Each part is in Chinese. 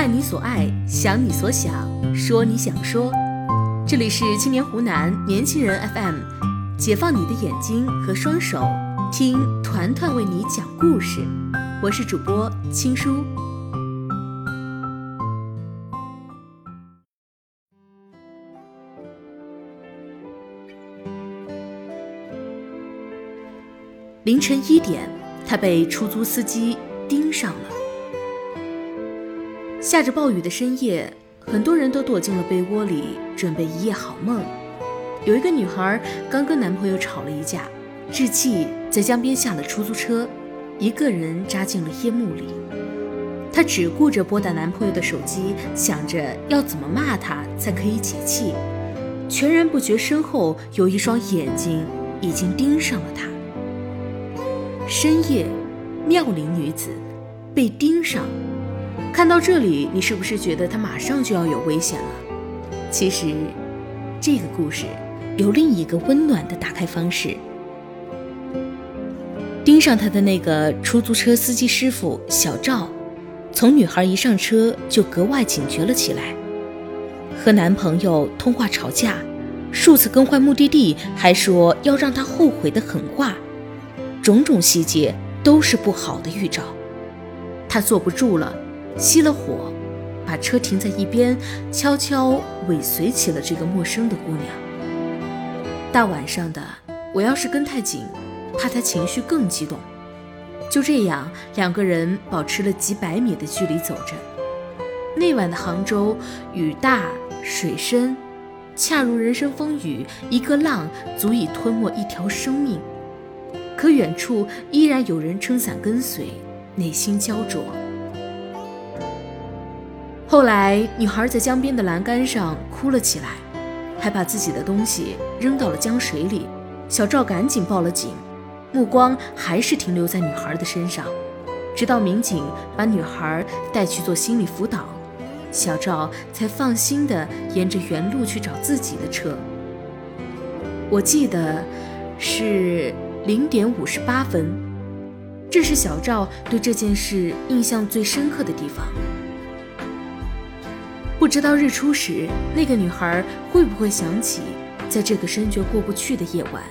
爱你所爱，想你所想，说你想说。这里是青年湖南年轻人 FM，解放你的眼睛和双手，听团团为你讲故事。我是主播青叔。凌晨一点，他被出租司机盯上了。下着暴雨的深夜，很多人都躲进了被窝里，准备一夜好梦。有一个女孩刚跟男朋友吵了一架，置气在江边下了出租车，一个人扎进了夜幕里。她只顾着拨打男朋友的手机，想着要怎么骂他才可以解气，全然不觉身后有一双眼睛已经盯上了她。深夜，妙龄女子被盯上。看到这里，你是不是觉得他马上就要有危险了？其实，这个故事有另一个温暖的打开方式。盯上他的那个出租车司机师傅小赵，从女孩一上车就格外警觉了起来。和男朋友通话吵架，数次更换目的地，还说要让他后悔的狠话，种种细节都是不好的预兆。他坐不住了。熄了火，把车停在一边，悄悄尾随起了这个陌生的姑娘。大晚上的，我要是跟太紧，怕她情绪更激动。就这样，两个人保持了几百米的距离走着。那晚的杭州，雨大水深，恰如人生风雨，一个浪足以吞没一条生命。可远处依然有人撑伞跟随，内心焦灼。后来，女孩在江边的栏杆上哭了起来，还把自己的东西扔到了江水里。小赵赶紧报了警，目光还是停留在女孩的身上，直到民警把女孩带去做心理辅导，小赵才放心的沿着原路去找自己的车。我记得是零点五十八分，这是小赵对这件事印象最深刻的地方。不知道日出时，那个女孩会不会想起，在这个深觉过不去的夜晚，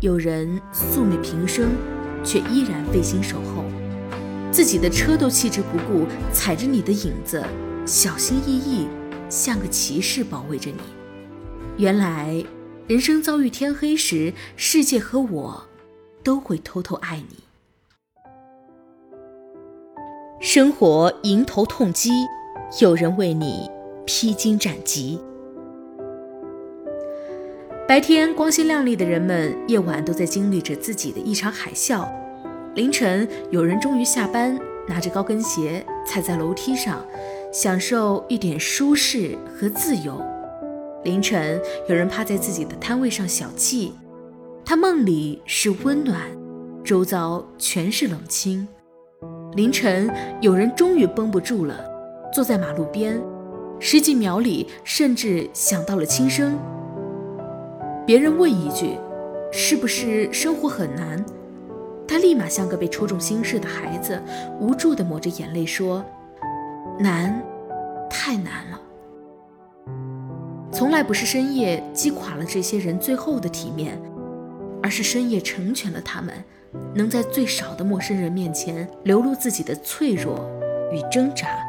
有人素昧平生，却依然费心守候，自己的车都弃之不顾，踩着你的影子，小心翼翼，像个骑士保卫着你。原来，人生遭遇天黑时，世界和我，都会偷偷爱你。生活迎头痛击，有人为你。披荆斩棘。白天光鲜亮丽的人们，夜晚都在经历着自己的一场海啸。凌晨，有人终于下班，拿着高跟鞋踩在楼梯上，享受一点舒适和自由。凌晨，有人趴在自己的摊位上小憩，他梦里是温暖，周遭全是冷清。凌晨，有人终于绷不住了，坐在马路边。十几秒里，甚至想到了轻生。别人问一句：“是不是生活很难？”他立马像个被戳中心事的孩子，无助地抹着眼泪说：“难，太难了。”从来不是深夜击垮了这些人最后的体面，而是深夜成全了他们，能在最少的陌生人面前流露自己的脆弱与挣扎。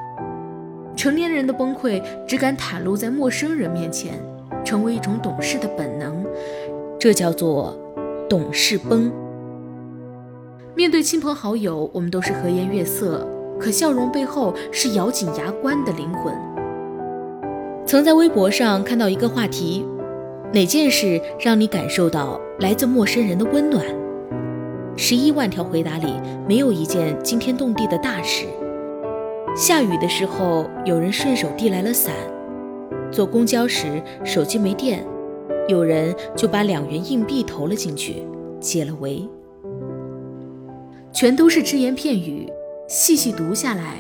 成年人的崩溃只敢袒露在陌生人面前，成为一种懂事的本能，这叫做懂事崩。面对亲朋好友，我们都是和颜悦色，可笑容背后是咬紧牙关的灵魂。曾在微博上看到一个话题：哪件事让你感受到来自陌生人的温暖？十一万条回答里，没有一件惊天动地的大事。下雨的时候，有人顺手递来了伞；坐公交时手机没电，有人就把两元硬币投了进去，解了围。全都是只言片语，细细读下来，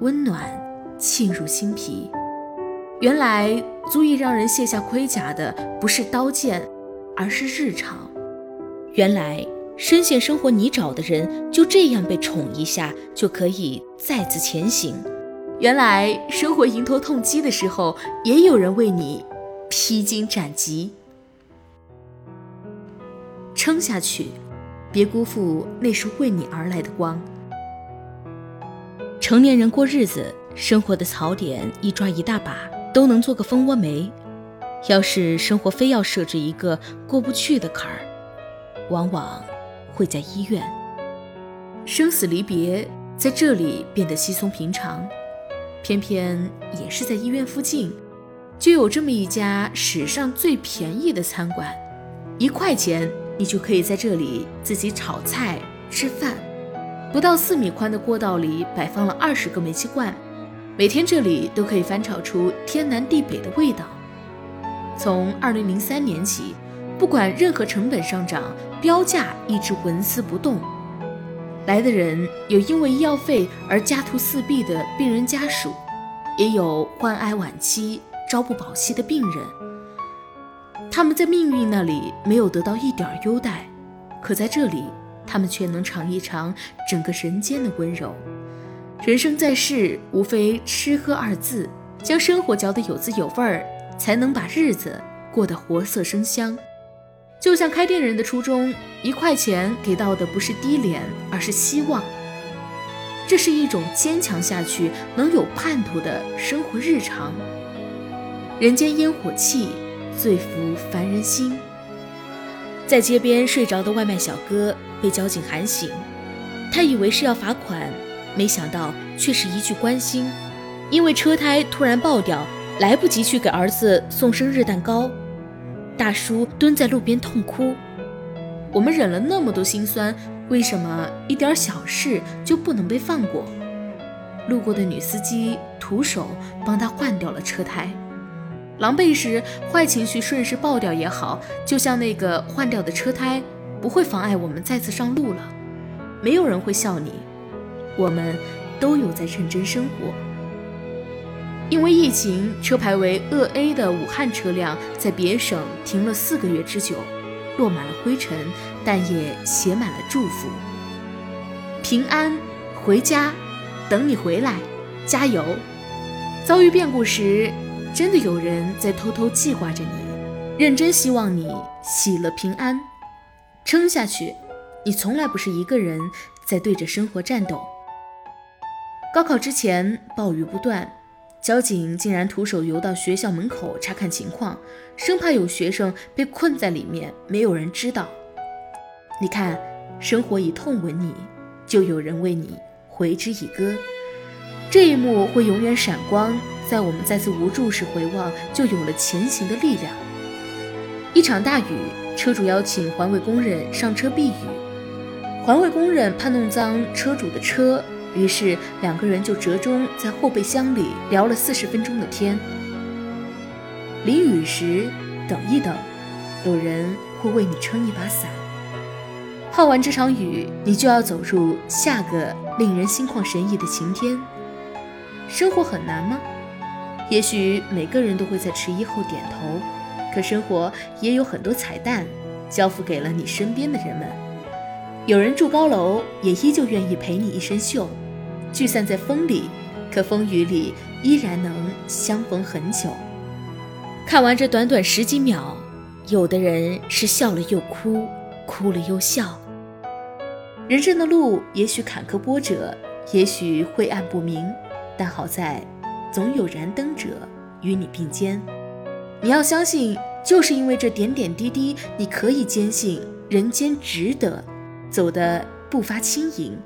温暖沁入心脾。原来足以让人卸下盔甲的，不是刀剑，而是日常。原来。深陷生活泥沼的人，就这样被宠一下，就可以再次前行。原来生活迎头痛击的时候，也有人为你披荆斩棘。撑下去，别辜负那束为你而来的光。成年人过日子，生活的槽点一抓一大把，都能做个蜂窝煤。要是生活非要设置一个过不去的坎儿，往往会在医院。生死离别在这里变得稀松平常，偏偏也是在医院附近，就有这么一家史上最便宜的餐馆，一块钱。你就可以在这里自己炒菜吃饭。不到四米宽的过道里摆放了二十个煤气罐，每天这里都可以翻炒出天南地北的味道。从二零零三年起，不管任何成本上涨，标价一直纹丝不动。来的人有因为医药费而家徒四壁的病人家属，也有患癌晚期、朝不保夕的病人。他们在命运那里没有得到一点优待，可在这里，他们却能尝一尝整个人间的温柔。人生在世，无非吃喝二字，将生活嚼得有滋有味儿，才能把日子过得活色生香。就像开店人的初衷，一块钱给到的不是低廉，而是希望。这是一种坚强下去能有盼头的生活日常。人间烟火气。最服凡人心。在街边睡着的外卖小哥被交警喊醒，他以为是要罚款，没想到却是一句关心。因为车胎突然爆掉，来不及去给儿子送生日蛋糕，大叔蹲在路边痛哭。我们忍了那么多心酸，为什么一点小事就不能被放过？路过的女司机徒手帮他换掉了车胎。狼狈时，坏情绪顺势爆掉也好，就像那个换掉的车胎，不会妨碍我们再次上路了。没有人会笑你，我们都有在认真生活。因为疫情，车牌为鄂 A 的武汉车辆在别省停了四个月之久，落满了灰尘，但也写满了祝福。平安回家，等你回来，加油！遭遇变故时。真的有人在偷偷记挂着你，认真希望你喜乐平安，撑下去。你从来不是一个人在对着生活战斗。高考之前暴雨不断，交警竟然徒手游到学校门口查看情况，生怕有学生被困在里面，没有人知道。你看，生活以痛吻你，就有人为你回之以歌。这一幕会永远闪光。在我们再次无助时回望，就有了前行的力量。一场大雨，车主邀请环卫工人上车避雨，环卫工人怕弄脏车主的车，于是两个人就折中在后备箱里聊了四十分钟的天。淋雨时，等一等，有人会为你撑一把伞。泡完这场雨，你就要走入下个令人心旷神怡的晴天。生活很难吗？也许每个人都会在迟疑后点头，可生活也有很多彩蛋，交付给了你身边的人们。有人住高楼，也依旧愿意陪你一身锈；聚散在风里，可风雨里依然能相逢很久。看完这短短十几秒，有的人是笑了又哭，哭了又笑。人生的路也许坎坷波折，也许晦暗不明，但好在。总有燃灯者与你并肩，你要相信，就是因为这点点滴滴，你可以坚信人间值得，走得步伐轻盈。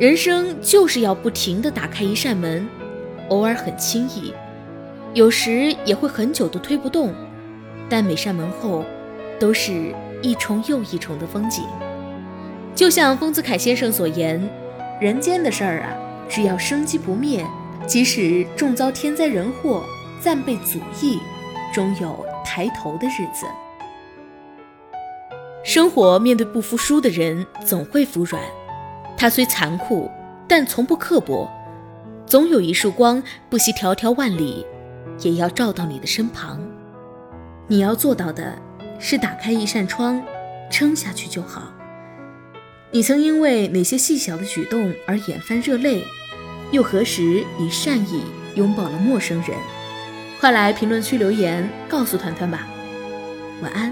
人生就是要不停地打开一扇门，偶尔很轻易，有时也会很久都推不动，但每扇门后都是一重又一重的风景。就像丰子恺先生所言，人间的事儿啊。只要生机不灭，即使重遭天灾人祸，暂被阻抑，终有抬头的日子。生活面对不服输的人，总会服软。它虽残酷，但从不刻薄。总有一束光，不惜迢迢万里，也要照到你的身旁。你要做到的，是打开一扇窗，撑下去就好。你曾因为哪些细小的举动而眼泛热泪？又何时以善意拥抱了陌生人？快来评论区留言告诉团团吧。晚安。